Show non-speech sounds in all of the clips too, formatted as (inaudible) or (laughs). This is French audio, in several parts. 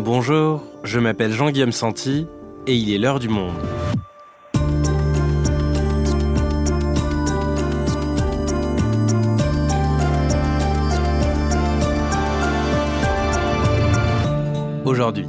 Bonjour, je m'appelle Jean-Guillaume Santi et il est l'heure du monde. Aujourd'hui,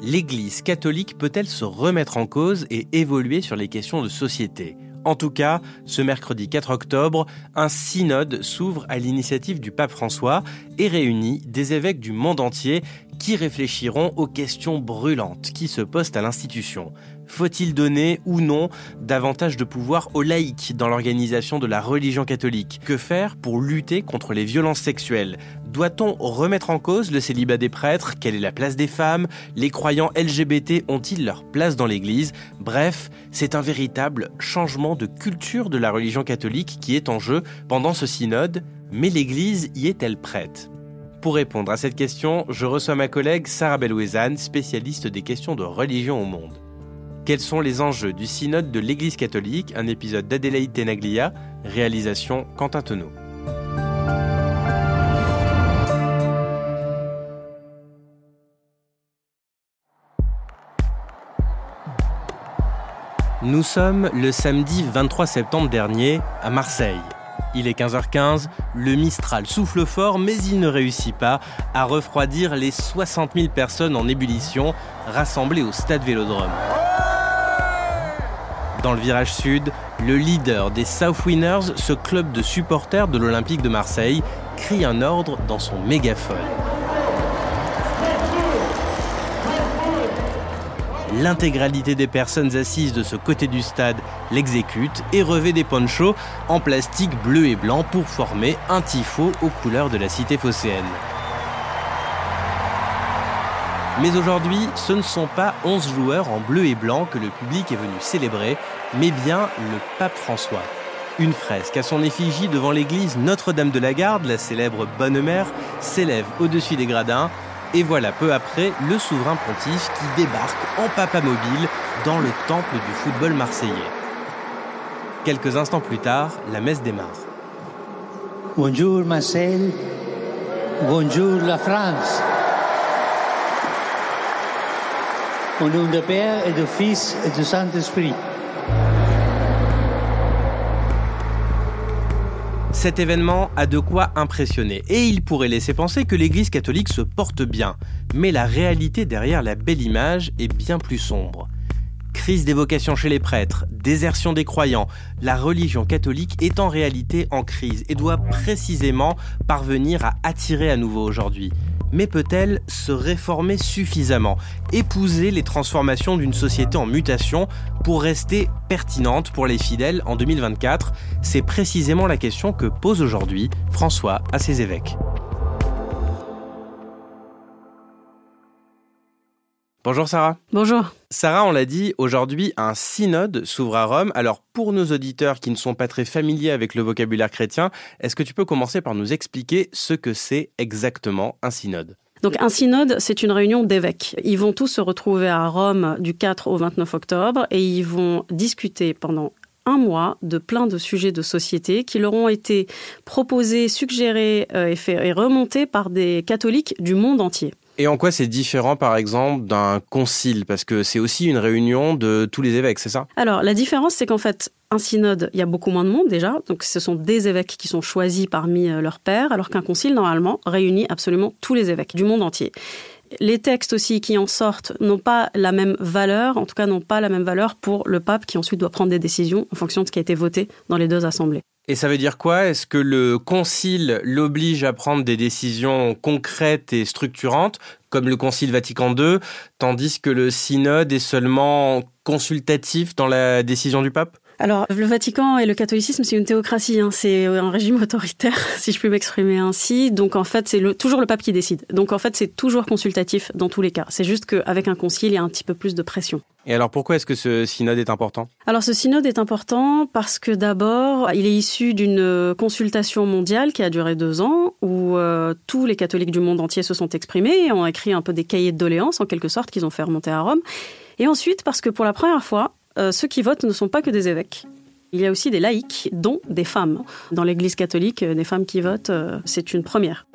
l'Église catholique peut-elle se remettre en cause et évoluer sur les questions de société? En tout cas, ce mercredi 4 octobre, un synode s'ouvre à l'initiative du pape François et réunit des évêques du monde entier qui réfléchiront aux questions brûlantes qui se posent à l'institution. Faut-il donner ou non davantage de pouvoir aux laïcs dans l'organisation de la religion catholique? Que faire pour lutter contre les violences sexuelles? Doit-on remettre en cause le célibat des prêtres? Quelle est la place des femmes? Les croyants LGBT ont-ils leur place dans l'Église? Bref, c'est un véritable changement de culture de la religion catholique qui est en jeu pendant ce synode, mais l'Église y est-elle prête? Pour répondre à cette question, je reçois ma collègue Sarah Belouezane, spécialiste des questions de religion au monde. Quels sont les enjeux du synode de l'Église catholique? Un épisode d'Adélaïde Tenaglia, réalisation Quentin Tonneau. Nous sommes le samedi 23 septembre dernier à Marseille. Il est 15h15, le Mistral souffle fort, mais il ne réussit pas à refroidir les 60 000 personnes en ébullition rassemblées au stade Vélodrome. Dans le virage sud, le leader des South Winners, ce club de supporters de l'Olympique de Marseille, crie un ordre dans son mégaphone. L'intégralité des personnes assises de ce côté du stade l'exécute et revêt des ponchos en plastique bleu et blanc pour former un tifo aux couleurs de la cité phocéenne. Mais aujourd'hui, ce ne sont pas 11 joueurs en bleu et blanc que le public est venu célébrer, mais bien le pape François. Une fresque à son effigie devant l'église Notre-Dame de la Garde, la célèbre Bonne Mère, s'élève au-dessus des gradins, et voilà peu après le souverain pontife qui débarque en papa mobile dans le temple du football marseillais. Quelques instants plus tard, la messe démarre. Bonjour Marseille, bonjour la France. Au nom du Père et du Fils et du Saint-Esprit. Cet événement a de quoi impressionner et il pourrait laisser penser que l'Église catholique se porte bien. Mais la réalité derrière la belle image est bien plus sombre. Crise des vocations chez les prêtres, désertion des croyants, la religion catholique est en réalité en crise et doit précisément parvenir à attirer à nouveau aujourd'hui mais peut-elle se réformer suffisamment, épouser les transformations d'une société en mutation pour rester pertinente pour les fidèles en 2024 C'est précisément la question que pose aujourd'hui François à ses évêques. Bonjour Sarah. Bonjour. Sarah, on l'a dit, aujourd'hui un synode s'ouvre à Rome. Alors pour nos auditeurs qui ne sont pas très familiers avec le vocabulaire chrétien, est-ce que tu peux commencer par nous expliquer ce que c'est exactement un synode? Donc un synode, c'est une réunion d'évêques. Ils vont tous se retrouver à Rome du 4 au 29 octobre et ils vont discuter pendant un mois de plein de sujets de société qui leur ont été proposés, suggérés euh, et, fait, et remontés par des catholiques du monde entier. Et en quoi c'est différent, par exemple, d'un concile? Parce que c'est aussi une réunion de tous les évêques, c'est ça? Alors, la différence, c'est qu'en fait, un synode, il y a beaucoup moins de monde déjà, donc ce sont des évêques qui sont choisis parmi euh, leurs pairs, alors qu'un concile, normalement, réunit absolument tous les évêques du monde entier. Les textes aussi qui en sortent n'ont pas la même valeur, en tout cas n'ont pas la même valeur pour le pape qui ensuite doit prendre des décisions en fonction de ce qui a été voté dans les deux assemblées. Et ça veut dire quoi? Est-ce que le concile l'oblige à prendre des décisions concrètes et structurantes, comme le concile Vatican II, tandis que le synode est seulement consultatif dans la décision du pape? Alors, le Vatican et le catholicisme, c'est une théocratie, hein. c'est un régime autoritaire, (laughs) si je puis m'exprimer ainsi. Donc, en fait, c'est toujours le pape qui décide. Donc, en fait, c'est toujours consultatif dans tous les cas. C'est juste qu'avec un concile, il y a un petit peu plus de pression. Et alors, pourquoi est-ce que ce synode est important? Alors, ce synode est important parce que d'abord, il est issu d'une consultation mondiale qui a duré deux ans, où euh, tous les catholiques du monde entier se sont exprimés et ont écrit un peu des cahiers de doléances, en quelque sorte, qu'ils ont fait remonter à Rome. Et ensuite, parce que pour la première fois, euh, ceux qui votent ne sont pas que des évêques. Il y a aussi des laïcs, dont des femmes. Dans l'Église catholique, euh, des femmes qui votent, euh, c'est une première.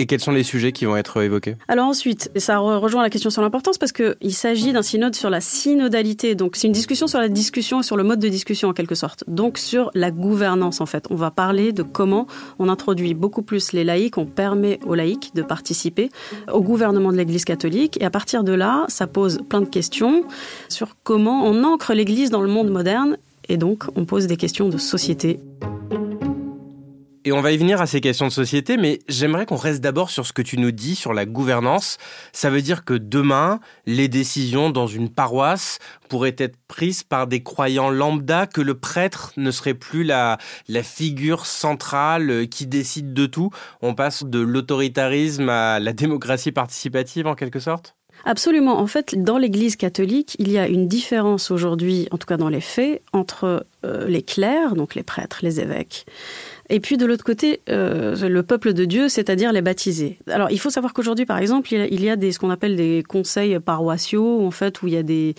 Et quels sont les sujets qui vont être évoqués? Alors ensuite, ça rejoint la question sur l'importance parce qu'il s'agit d'un synode sur la synodalité. Donc c'est une discussion sur la discussion, sur le mode de discussion en quelque sorte. Donc sur la gouvernance en fait. On va parler de comment on introduit beaucoup plus les laïcs, on permet aux laïcs de participer au gouvernement de l'Église catholique. Et à partir de là, ça pose plein de questions sur comment on ancre l'Église dans le monde moderne. Et donc on pose des questions de société. Et on va y venir à ces questions de société, mais j'aimerais qu'on reste d'abord sur ce que tu nous dis sur la gouvernance. Ça veut dire que demain, les décisions dans une paroisse pourraient être prises par des croyants lambda, que le prêtre ne serait plus la, la figure centrale euh, qui décide de tout. On passe de l'autoritarisme à la démocratie participative en quelque sorte? Absolument. En fait, dans l'Église catholique, il y a une différence aujourd'hui, en tout cas dans les faits, entre euh, les clercs, donc les prêtres, les évêques, et puis de l'autre côté, euh, le peuple de Dieu, c'est-à-dire les baptisés. Alors il faut savoir qu'aujourd'hui, par exemple, il y a des, ce qu'on appelle des conseils paroissiaux, en fait, où il y a des,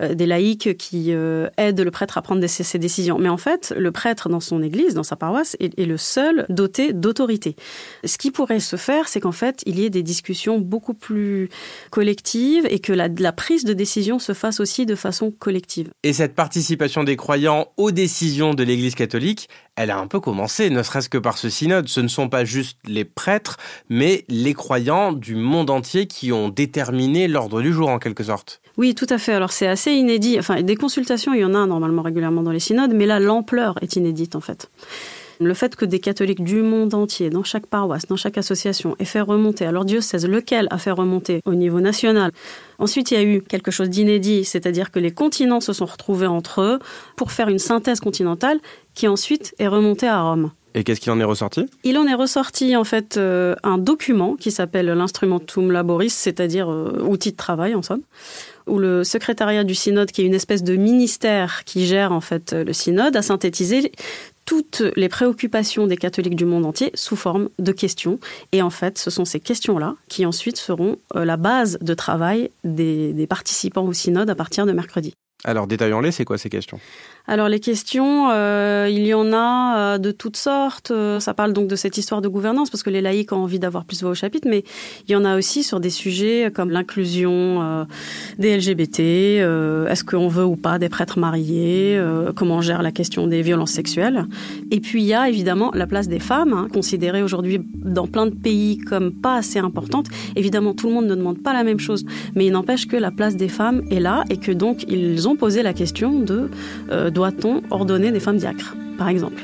euh, laïcs qui euh, aident le prêtre à prendre des, ses décisions. Mais en fait, le prêtre dans son église, dans sa paroisse, est, le seul doté d'autorité. Ce qui pourrait se faire, c'est qu'en fait, il y ait des discussions beaucoup plus collectives et que la prise de décision se fasse aussi de façon collective. Et cette participation des croyants aux décisions de l'Église catholique, elle a un peu commencé, ne serait-ce que par ce synode. Ce ne sont pas juste les prêtres, mais les croyants du monde entier qui ont déterminé l'ordre du jour en quelque sorte. Oui, tout à fait. Alors c'est assez inédit. Enfin, des consultations, il y en a normalement régulièrement dans les synodes, mais là, l'ampleur est inédite en fait. Le fait que des catholiques du monde entier, dans chaque paroisse, dans chaque association, aient fait remonter à leur diocèse, lequel a fait remonter au niveau national. Ensuite, il y a eu quelque chose d'inédit, c'est-à-dire que les continents se sont retrouvés entre eux pour faire une synthèse continentale qui ensuite est remontée à Rome. Et qu'est-ce qu'il en est ressorti? Il en est ressorti en fait euh, un document qui s'appelle l'instrumentum laboris, c'est-à-dire euh, outil de travail en somme, où le secrétariat du synode, qui est une espèce de ministère qui gère en fait le synode, a synthétisé toutes les préoccupations des catholiques du monde entier sous forme de questions. Et en fait, ce sont ces questions-là qui ensuite seront euh, la base de travail des, des participants au synode à partir de mercredi. Alors détaillons-les, c'est quoi ces questions? Alors les questions, euh, il y en a euh, de toutes sortes. Euh, ça parle donc de cette histoire de gouvernance parce que les laïcs ont envie d'avoir plus voix au chapitre, mais il y en a aussi sur des sujets comme l'inclusion des LGBT. Est-ce qu'on veut ou pas des prêtres mariés Comment on gère la question des violences sexuelles Et puis il y a évidemment la place des femmes, hein, considérée aujourd'hui dans plein de pays comme pas assez importante. Évidemment, tout le monde ne demande pas la même chose, mais il n'empêche que la place des femmes est là et que donc ils ont posé la question de doit-on ordonner des femmes diacres, par exemple?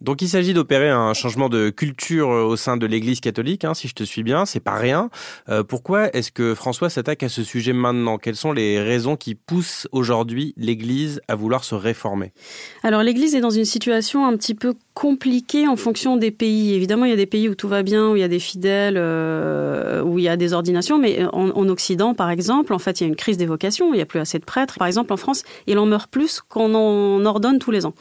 Donc il s'agit d'opérer un changement de culture au sein de l'Église catholique, hein, si je te suis bien, c'est pas rien. Euh, pourquoi est-ce que François s'attaque à ce sujet maintenant? Quelles sont les raisons qui poussent aujourd'hui l'Église à vouloir se réformer? Alors l'Église est dans une situation un petit peu compliquée en fonction des pays. Évidemment, il y a des pays où tout va bien, où il y a des fidèles, euh, où il y a des ordinations, mais en, en, Occident, par exemple, en fait, il y a une crise des vocations, il n'y a plus assez de prêtres. Par exemple, en France, il en meurt plus qu'on en ordonne tous les ans.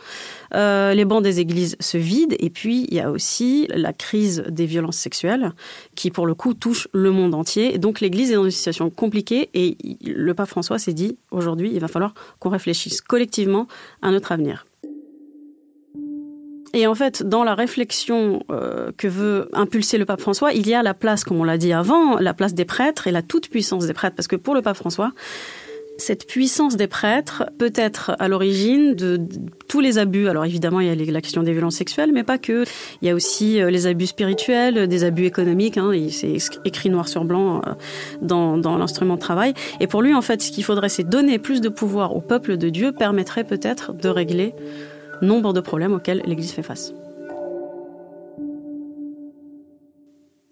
Euh, les bancs des églises se vident et puis il y a aussi la crise des violences sexuelles qui pour le coup touche le monde entier. Donc l'église est dans une situation compliquée et le pape François s'est dit aujourd'hui il va falloir qu'on réfléchisse collectivement à notre avenir. Et en fait, dans la réflexion euh, que veut impulser le pape François, il y a la place, comme on l'a dit avant, la place des prêtres et la toute-puissance des prêtres. Parce que pour le pape François, cette puissance des prêtres peut être à l'origine de tous les abus. Alors évidemment, il y a la question des violences sexuelles, mais pas que. Il y a aussi euh, les abus spirituels, des abus économiques. Hein, c'est écrit noir sur blanc euh, dans, dans l'instrument de travail. Et pour lui, en fait, ce qu'il faudrait, c'est donner plus de pouvoir au peuple de Dieu, permettrait peut-être de régler nombre de problèmes auxquels l'Église fait face.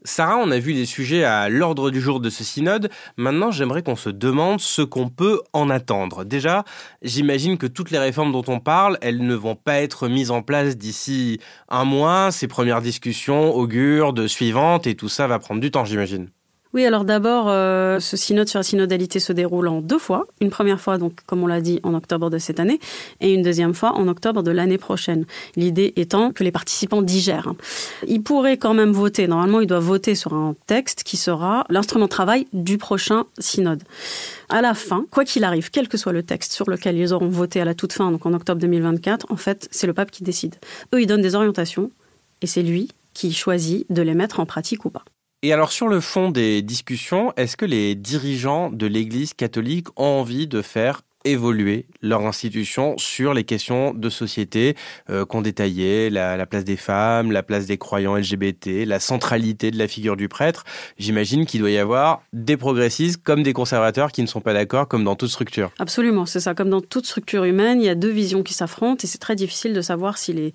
Sarah, on a vu les sujets à l'ordre du jour de ce synode. Maintenant, j'aimerais qu'on se demande ce qu'on peut en attendre. Déjà, j'imagine que toutes les réformes dont on parle, elles ne vont pas être mises en place d'ici un mois. Ces premières discussions augurent de suivantes et tout ça va prendre du temps, j'imagine. Oui, alors d'abord, euh, ce synode sur la synodalité se déroule en deux fois. Une première fois, donc, comme on l'a dit, en octobre de cette année, et une deuxième fois en octobre de l'année prochaine. L'idée étant que les participants digèrent. Ils pourraient quand même voter. Normalement, ils doivent voter sur un texte qui sera l'instrument de travail du prochain synode. À la fin, quoi qu'il arrive, quel que soit le texte sur lequel ils auront voté à la toute fin, donc en octobre 2024, en fait, c'est le pape qui décide. Eux, ils donnent des orientations, et c'est lui qui choisit de les mettre en pratique ou pas. Et alors sur le fond des discussions, est-ce que les dirigeants de l'Église catholique ont envie de faire évoluer leur institution sur les questions de société euh, qu'on détaillait, la, la, place des femmes, la place des croyants LGBT, la centralité de la figure du prêtre? J'imagine qu'il doit y avoir des progressistes comme des conservateurs qui ne sont pas d'accord, comme dans toute structure. Absolument, c'est ça. Comme dans toute structure humaine, il y a deux visions qui s'affrontent et c'est très difficile de savoir si les,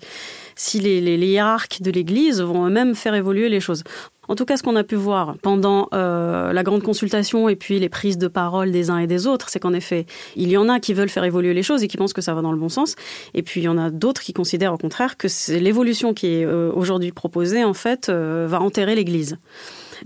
si les, les, de l'Église vont eux-mêmes faire évoluer les choses. En tout cas, ce qu'on a pu voir pendant euh, la grande consultation et puis les prises de parole des uns et des autres, c'est qu'en effet, il y en a qui veulent faire évoluer les choses et qui pensent que ça va dans le bon sens, et puis il y en a d'autres qui considèrent au contraire que l'évolution qui est euh, aujourd'hui proposée, en fait, euh, va enterrer l'Église.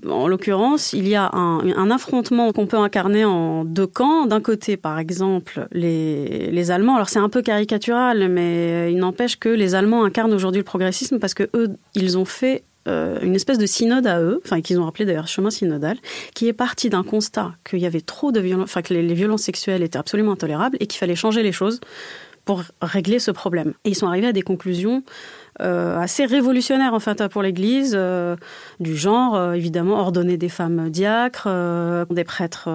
En l'occurrence, il y a un, affrontement qu'on peut incarner en deux camps. D'un côté, par exemple, les, les Allemands. Alors c'est un peu caricatural, mais il n'empêche que les Allemands incarnent aujourd'hui le progressisme parce que eux, ils ont fait euh, une espèce de synode à eux, enfin qu'ils ont appelé d'ailleurs chemin synodal, qui est parti d'un constat qu'il y avait trop de violences, enfin que les, les violences sexuelles étaient absolument intolérables et qu'il fallait changer les choses pour régler ce problème. Et ils sont arrivés à des conclusions euh, assez révolutionnaire en fait pour l'Église, euh, du genre euh, évidemment ordonner des femmes diacres, des prêtres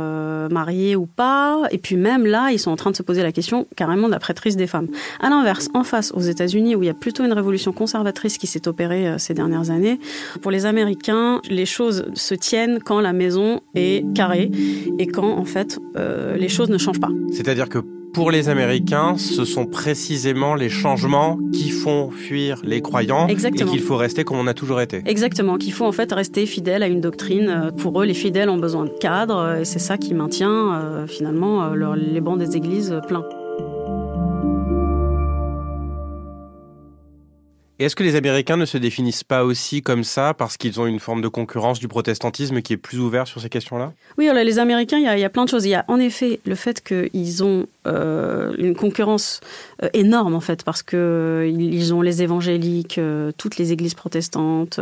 mariés ou pas, et puis même là ils sont en train de se poser la question carrément de la prêtrise des femmes. À l'inverse, en face aux États-Unis où il y a plutôt une révolution conservatrice qui s'est opérée ces dernières années, pour les Américains les choses se tiennent quand la maison est carrée et quand en fait les choses ne changent pas. C'est-à-dire que pour les Américains, ce sont précisément les changements qui font fuir les croyants Exactement. et qu'il faut rester comme on a toujours été. Exactement, qu'il faut en fait rester fidèle à une doctrine. Pour eux, les fidèles ont besoin de cadres et c'est ça qui maintient euh, finalement euh, leur, les bancs des églises pleins. Est-ce que les Américains ne se définissent pas aussi comme ça parce qu'ils ont une forme de concurrence du protestantisme qui est plus ouvert sur ces questions-là? Oui, les Américains, il y, a, plein de choses. Il y a en effet le fait qu'ils ont euh, une concurrence euh, énorme en fait parce que ils ont les évangéliques, euh, toutes les églises protestantes.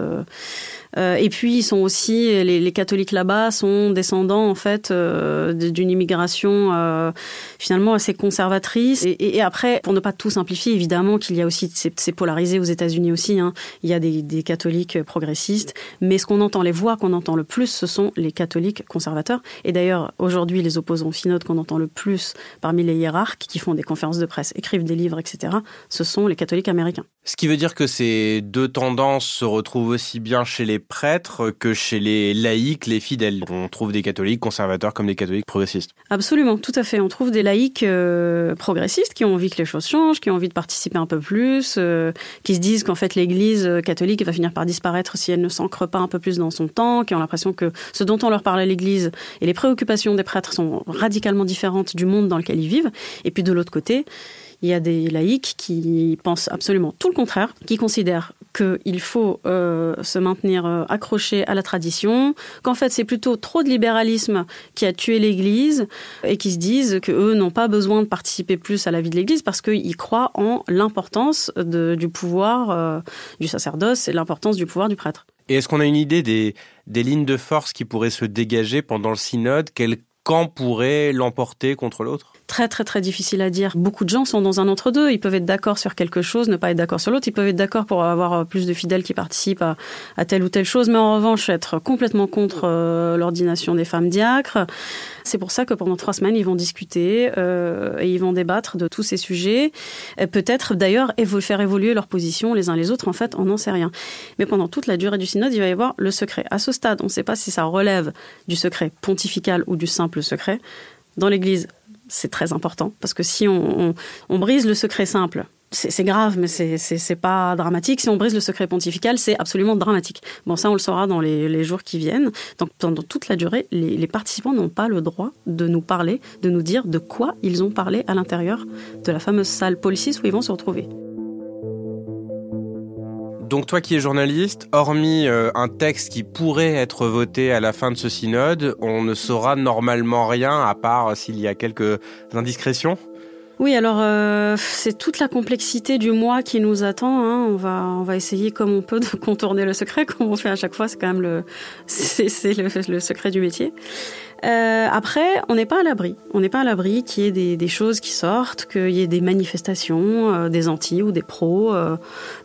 Et puis ils sont aussi les, catholiques là-bas sont descendants en fait d'une immigration finalement assez conservatrice. Et, après, pour ne pas tout simplifier, évidemment qu'il y a aussi c'est polarisé aux États États-Unis aussi, hein, il y a des, des, catholiques progressistes, mais ce qu'on entend, les voix qu'on entend le plus, ce sont les catholiques conservateurs. Et d'ailleurs, aujourd'hui, les opposants au synode qu'on entend le plus parmi les hiérarques qui font des conférences de presse, écrivent des livres, etc., ce sont les catholiques américains. Ce qui veut dire que ces deux tendances se retrouvent aussi bien chez les prêtres que chez les laïcs, les fidèles. On trouve des catholiques conservateurs comme des catholiques progressistes. Absolument, tout à fait. On trouve des laïcs euh, progressistes qui ont envie que les choses changent, qui ont envie de participer un peu plus, euh, qui se disent qu'en fait l'Église catholique va finir par disparaître si elle ne s'ancre pas un peu plus dans son temps, qui ont l'impression que ce dont on leur parle à l'Église et les préoccupations des prêtres sont radicalement différentes du monde dans lequel ils vivent. Et puis de l'autre côté, il y a des laïcs qui pensent absolument tout le contraire, qui considèrent qu'il faut euh, se maintenir euh, accroché à la tradition, qu'en fait c'est plutôt trop de libéralisme qui a tué l'Église et qui se disent que eux n'ont pas besoin de participer plus à la vie de l'Église parce qu'ils croient en l'importance du pouvoir euh, du sacerdoce et l'importance du pouvoir du prêtre. Et est-ce qu'on a une idée des lignes de force qui pourraient se dégager pendant le synode? Quel camp pourrait l'emporter contre l'autre? Très très très difficile à dire. Beaucoup de gens sont dans un entre-deux. Ils peuvent être d'accord sur quelque chose, ne pas être d'accord sur l'autre. Ils peuvent être d'accord pour avoir plus de fidèles qui participent à, telle ou telle chose, mais en revanche être complètement contre euh, l'ordination des femmes diacres. C'est pour ça que pendant trois semaines, ils vont discuter euh, et ils vont débattre de tous ces sujets. Peut-être d'ailleurs faire évoluer leur position les uns les autres. En fait, on n'en sait rien. Mais pendant toute la durée du synode, il va y avoir le secret. À ce stade, on ne sait pas si ça relève du secret pontifical ou du simple secret. Dans l'Église, c'est très important parce que si on, brise le secret simple, c'est grave, mais c'est pas dramatique. Si on brise le secret pontifical, c'est absolument dramatique. Bon, ça, on le saura dans les, les jours qui viennent. Donc, pendant toute la durée, les, les participants n'ont pas le droit de nous parler, de nous dire de quoi ils ont parlé à l'intérieur de la fameuse salle Policis où ils vont se retrouver. Donc toi qui es journaliste, hormis euh, un texte qui pourrait être voté à la fin de ce synode, on ne saura normalement rien à part s'il y a quelques indiscrétions? Oui, alors euh, c'est toute la complexité du mois qui nous attend. Hein. On va on va essayer comme on peut de (laughs) contourner le secret, comme on fait à chaque fois. C'est quand même le (laughs) c'est le secret du métier. Euh, après, on n'est pas à l'abri. On n'est pas à l'abri qu'il y ait des, choses qui sortent, qu'il y ait des manifestations, euh, des anti ou des pros, euh,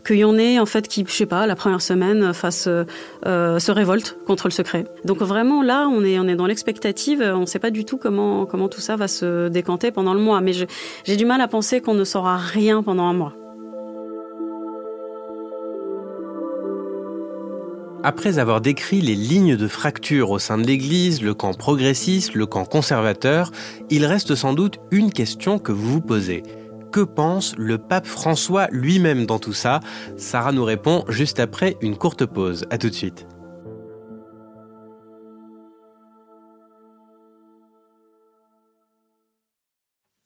qu'il y en ait en fait qui, je sais pas, la première semaine fasse euh, se révolte contre le secret. Donc vraiment là, on est on est dans l'expectative. On ne sait pas du tout comment comment tout ça va se décanter pendant le mois. Mais j'ai du mal à penser qu'on ne saura rien pendant un mois. Après avoir décrit les lignes de fracture au sein de l'Église, le camp progressiste, le camp conservateur, il reste sans doute une question que vous vous posez. Que pense le pape François lui-même dans tout ça? Sarah nous répond juste après une courte pause. A tout de suite.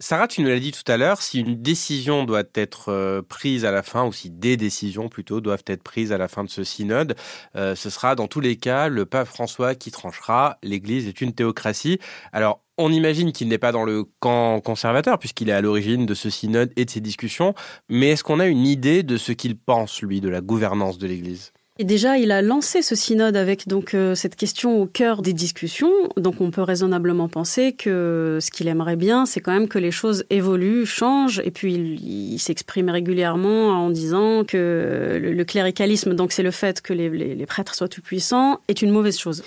Sarah, tu nous l'as dit tout à l'heure, si une décision doit être euh, prise à la fin, ou si des décisions plutôt doivent être prises à la fin de ce synode, euh, ce sera dans tous les cas le pape François qui tranchera. L'Église est une théocratie. Alors, on imagine qu'il n'est pas dans le camp conservateur, puisqu'il est à l'origine de ce synode et de ces discussions, mais est-ce qu'on a une idée de ce qu'il pense, lui, de la gouvernance de l'Église? Et déjà, il a lancé ce synode avec donc euh, cette question au cœur des discussions. Donc, on peut raisonnablement penser que ce qu'il aimerait bien, c'est quand même que les choses évoluent, changent. Et puis, il, s'exprime régulièrement en disant que le, cléricalisme, donc c'est le fait que les, les, les prêtres soient tout puissants, est une mauvaise chose.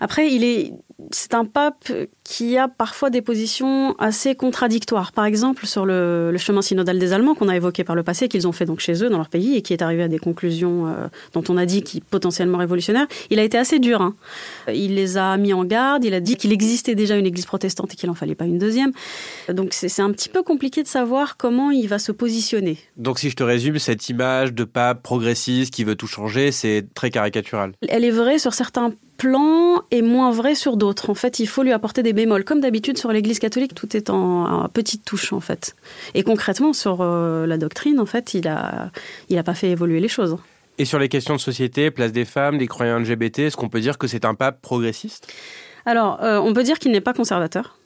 Après, il est, c'est un pape qui a parfois des positions assez contradictoires. Par exemple, sur le, le chemin synodal des Allemands qu'on a évoqué par le passé, qu'ils ont fait donc chez eux, dans leur pays, et qui est arrivé à des conclusions euh, dont on a dit qui potentiellement révolutionnaires, il a été assez dur. Hein. Il les a mis en garde, il a dit qu'il existait déjà une église protestante et qu'il en fallait pas une deuxième. Donc c'est un petit peu compliqué de savoir comment il va se positionner. Donc si je te résume, cette image de pape progressiste qui veut tout changer, c'est très caricatural. Elle est vraie sur certains plan est moins vrai sur d'autres. En fait, il faut lui apporter des bémols. Comme d'habitude sur l'Église catholique, tout est en, en petite touche en fait. Et concrètement sur euh, la doctrine, en fait, il a, il a pas fait évoluer les choses. Et sur les questions de société, place des femmes, des croyants LGBT, est-ce qu'on peut dire que c'est un pape progressiste? Alors, euh, on peut dire qu'il n'est pas conservateur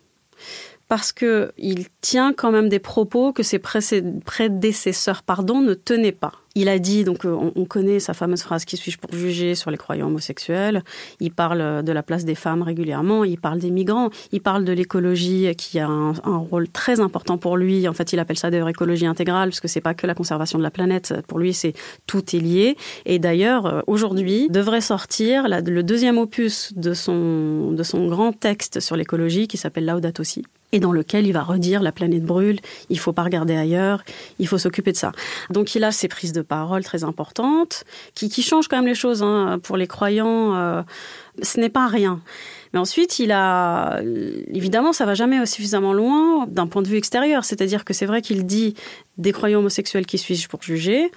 parce que il tient quand même des propos que ses prédécesseurs pardon, ne tenaient pas. Il a dit, donc euh, on, connaît sa fameuse phrase Qui suis-je pour juger sur les croyants homosexuels? Il parle de la place des femmes régulièrement, il parle des migrants, il parle de l'écologie qui a un, rôle très important pour lui. En fait, il appelle ça d'ailleurs écologie intégrale, parce que c'est pas que la conservation de la planète. Pour lui, c'est tout est lié. Et d'ailleurs, euh, aujourd'hui, devrait sortir le deuxième opus de son, grand texte sur l'écologie qui s'appelle Laudato Si et dans lequel il va redire la planète brûle, il faut pas regarder ailleurs, il faut s'occuper de ça. Donc il a ces prises de parole très importantes qui, changent quand même les choses hein. pour les croyants. Euh, ce n'est pas rien. Mais ensuite, il a évidemment, ça va jamais suffisamment loin d'un point de vue extérieur. C'est-à-dire que c'est vrai qu'il dit des croyants homosexuels qui suis-je pour juger.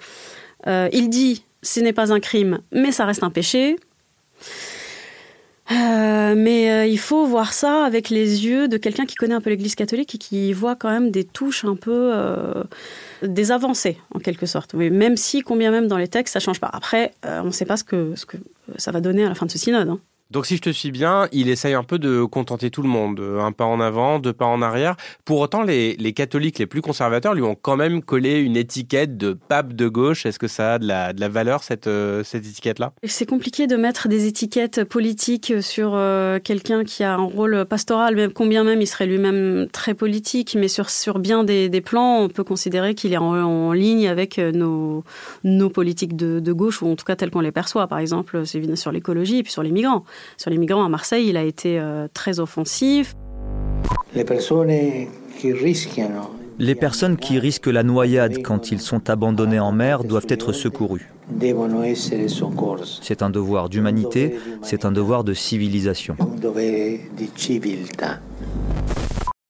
Euh, il dit ce n'est pas un crime, mais ça reste un péché. Euh, mais euh, il faut voir ça avec les yeux de quelqu'un qui connaît un peu l'Église catholique et qui voit quand même des touches un peu euh, des avancées en quelque sorte. Même si, combien même dans les textes, ça change pas. Après, on ne sait pas ce que, ce que ça va donner à la fin de ce synode. Hein. Donc si je te suis bien, il essaye un peu de contenter tout le monde, un pas en avant, deux pas en arrière. Pour autant, les, catholiques les plus conservateurs lui ont quand même collé une étiquette de pape de gauche. Est-ce que ça a de la, valeur, cette, euh, cette étiquette-là? C'est compliqué de mettre des étiquettes politiques sur euh, quelqu'un qui a un rôle pastoral, même combien même il serait lui-même très politique, mais sur, bien des, plans, on peut considérer qu'il est en, en, ligne avec nos, nos politiques de, de gauche, ou en tout cas telles qu'on les perçoit. Par exemple, sur l'écologie et puis sur les migrants sur les migrants à Marseille, il a été euh, très offensif. Les personnes qui risquent les personnes qui risquent la noyade quand ils sont abandonnés en mer doivent être secourues. C'est un devoir d'humanité, c'est un devoir de civilisation.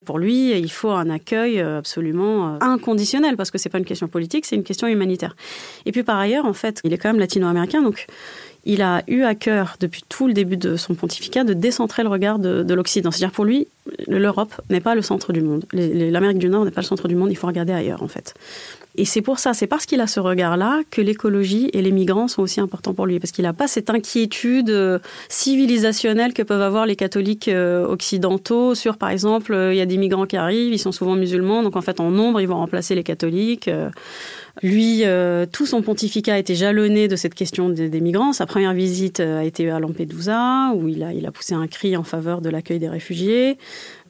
Pour lui, il faut un accueil absolument euh, inconditionnel parce que c'est pas une question politique, c'est une question humanitaire. Et puis par ailleurs, en fait, il est quand même latino-américain, donc il a eu à cœur, depuis tout le début de son pontificat, de décentrer le regard de, l'Occident. C'est-à-dire pour lui, l'Europe n'est pas le centre du monde. L'Amérique du Nord n'est pas le centre du monde, il faut regarder ailleurs en fait. Et c'est pour ça, c'est parce qu'il a ce regard-là que l'écologie et les migrants sont aussi importants pour lui, parce qu'il n'a pas cette inquiétude euh, civilisationnelle que peuvent avoir les catholiques euh, occidentaux sur, par exemple, euh, il y a des migrants qui arrivent, ils sont souvent musulmans, donc en fait en nombre, ils vont remplacer les catholiques. Lui, tout son pontificat a été jalonné de cette question des, migrants. Sa première visite a été à Lampedusa, où il a, il a poussé un cri en faveur de l'accueil des réfugiés.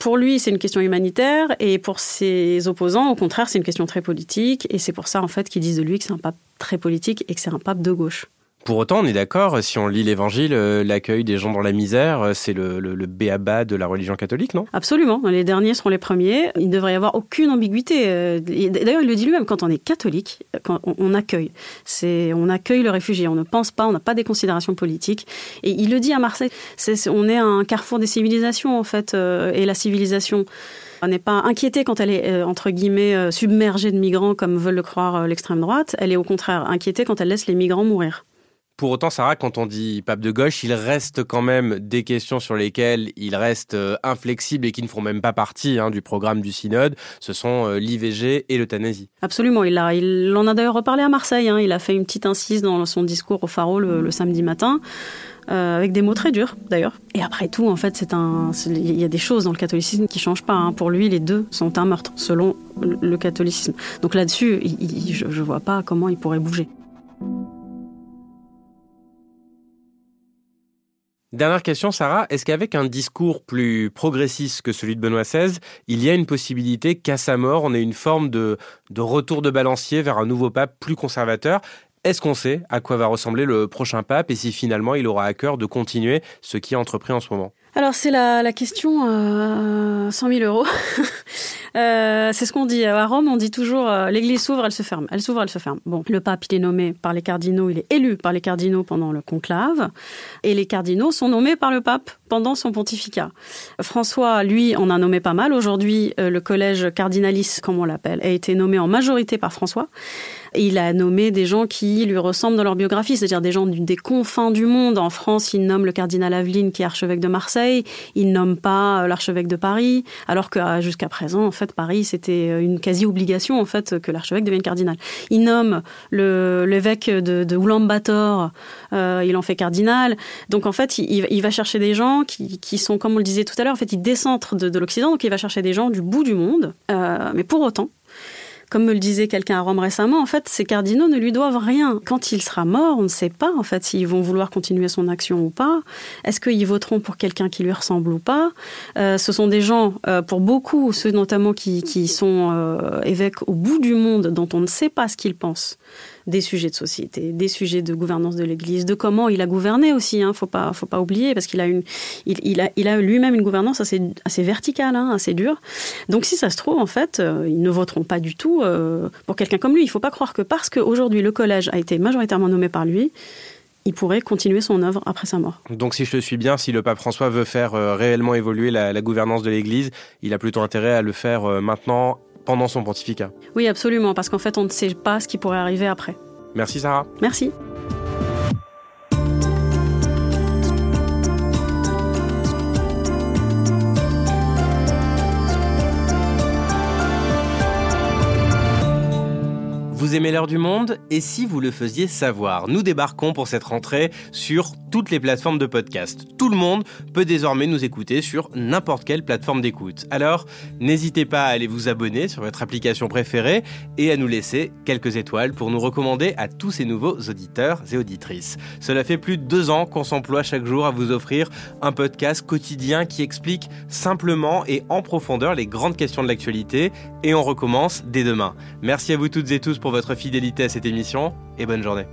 Pour lui, c'est une question humanitaire, et pour ses opposants, au contraire, c'est une question très politique. Et c'est pour ça, en fait, qu'ils disent de lui que c'est un pape très politique et que c'est un pape de gauche. Pour autant, on est d'accord, si on lit l'Évangile, euh, l'accueil des gens dans la misère, euh, c'est le, le, le béaba de la religion catholique, non? Absolument. Les derniers seront les premiers. Il ne devrait y avoir aucune ambiguïté. Euh, d'ailleurs, il le dit lui-même, quand on est catholique, on accueille, c'est on accueille le réfugié. On ne pense pas, on n'a pas des considérations politiques. Et il le dit à Marseille. on est un carrefour des civilisations, en fait, et la civilisation n'est pas inquiétée quand elle est, entre guillemets, submergée de migrants, comme veulent le croire l'extrême droite. Elle est au contraire inquiétée quand elle laisse les migrants mourir. Pour autant, Sarah, quand on dit pape de gauche, il reste quand même des questions sur lesquelles il reste euh, inflexible et qui ne font même pas partie hein, du programme du synode. Ce sont euh, l'IVG et l'euthanasie. Absolument. Il, a, en a d'ailleurs reparlé à Marseille. Hein. Il a fait une petite incise dans son discours au Faro le, samedi matin. Euh, avec des mots très durs d'ailleurs. Et après tout, en fait, c'est un, il y a des choses dans le catholicisme qui changent pas. Hein. Pour lui, les deux sont un meurtre selon le catholicisme. Donc là-dessus, je, ne vois pas comment il pourrait bouger. Dernière question, Sarah. Est-ce qu'avec un discours plus progressiste que celui de Benoît XVI, il y a une possibilité qu'à sa mort, on ait une forme de, retour de balancier vers un nouveau pape plus conservateur? Est-ce qu'on sait à quoi va ressembler le prochain pape et si finalement il aura à cœur de continuer ce qui est entrepris en ce moment? Alors c'est la, la, question euh, 100 000 euros. (laughs) euh, c'est ce qu'on dit à Rome. On dit toujours euh, l'Église s'ouvre, elle se ferme. Elle s'ouvre, elle se ferme. Bon, le pape il est nommé par les cardinaux, il est élu par les cardinaux pendant le conclave, et les cardinaux sont nommés par le pape pendant son pontificat. François, lui, en a nommé pas mal. Aujourd'hui, euh, le collège cardinalis, comme on l'appelle, a été nommé en majorité par François. Il a nommé des gens qui lui ressemblent dans leur biographie, c'est-à-dire des gens des confins du monde. En France, il nomme le cardinal Aveline, qui est archevêque de Marseille. Il nomme pas euh, l'archevêque de Paris, alors que euh, jusqu'à présent, en fait, Paris, c'était euh, une quasi-obligation, en fait, que l'archevêque devienne cardinal. Il nomme l'évêque de, de il en fait cardinal. Donc, en fait, il, va chercher des gens qui, sont, comme on le disait tout à l'heure, en fait, il décentre de l'Occident, donc il va chercher des gens du bout du monde. mais pour autant, comme me le disait quelqu'un à Rome récemment, en fait, ces cardinaux ne lui doivent rien. Quand il sera mort, on ne sait pas, en fait, s'ils vont vouloir continuer son action ou pas. Est-ce qu'ils voteront pour quelqu'un qui lui ressemble ou pas? Euh, Ce sont des gens, euh, pour beaucoup, ceux notamment qui, qui sont euh, évêques au bout du monde, dont on ne sait pas ce qu'ils pensent des sujets de société, des sujets de gouvernance de l'Église, de comment il a gouverné aussi. Hein, faut pas, faut pas oublier parce qu'il a il, a, il a lui-même une gouvernance assez, assez verticale, hein, assez dure. Donc si ça se trouve, en fait, euh, ils ne voteront pas du tout euh, pour quelqu'un comme lui. Il faut pas croire que parce qu'aujourd'hui le collège a été majoritairement nommé par lui, il pourrait continuer son œuvre après sa mort. Donc si je le suis bien, si le pape François veut faire euh, réellement évoluer la gouvernance de l'Église, il a plutôt intérêt à le faire maintenant pendant son pontificat. Oui, absolument, parce qu'en fait, on ne sait pas ce qui pourrait arriver après. Merci Sarah. Merci. Vous aimez l'heure du monde Et si vous le faisiez savoir Nous débarquons pour cette rentrée sur toutes les plateformes de podcast. Tout le monde peut désormais nous écouter sur n'importe quelle plateforme d'écoute. Alors, n'hésitez pas à aller vous abonner sur votre application préférée et à nous laisser quelques étoiles pour nous recommander à tous ces nouveaux auditeurs et auditrices. Cela fait plus de deux ans qu'on s'emploie chaque jour à vous offrir un podcast quotidien qui explique simplement et en profondeur les grandes questions de l'actualité et on recommence dès demain. Merci à vous toutes et tous pour votre fidélité à cette émission et bonne journée.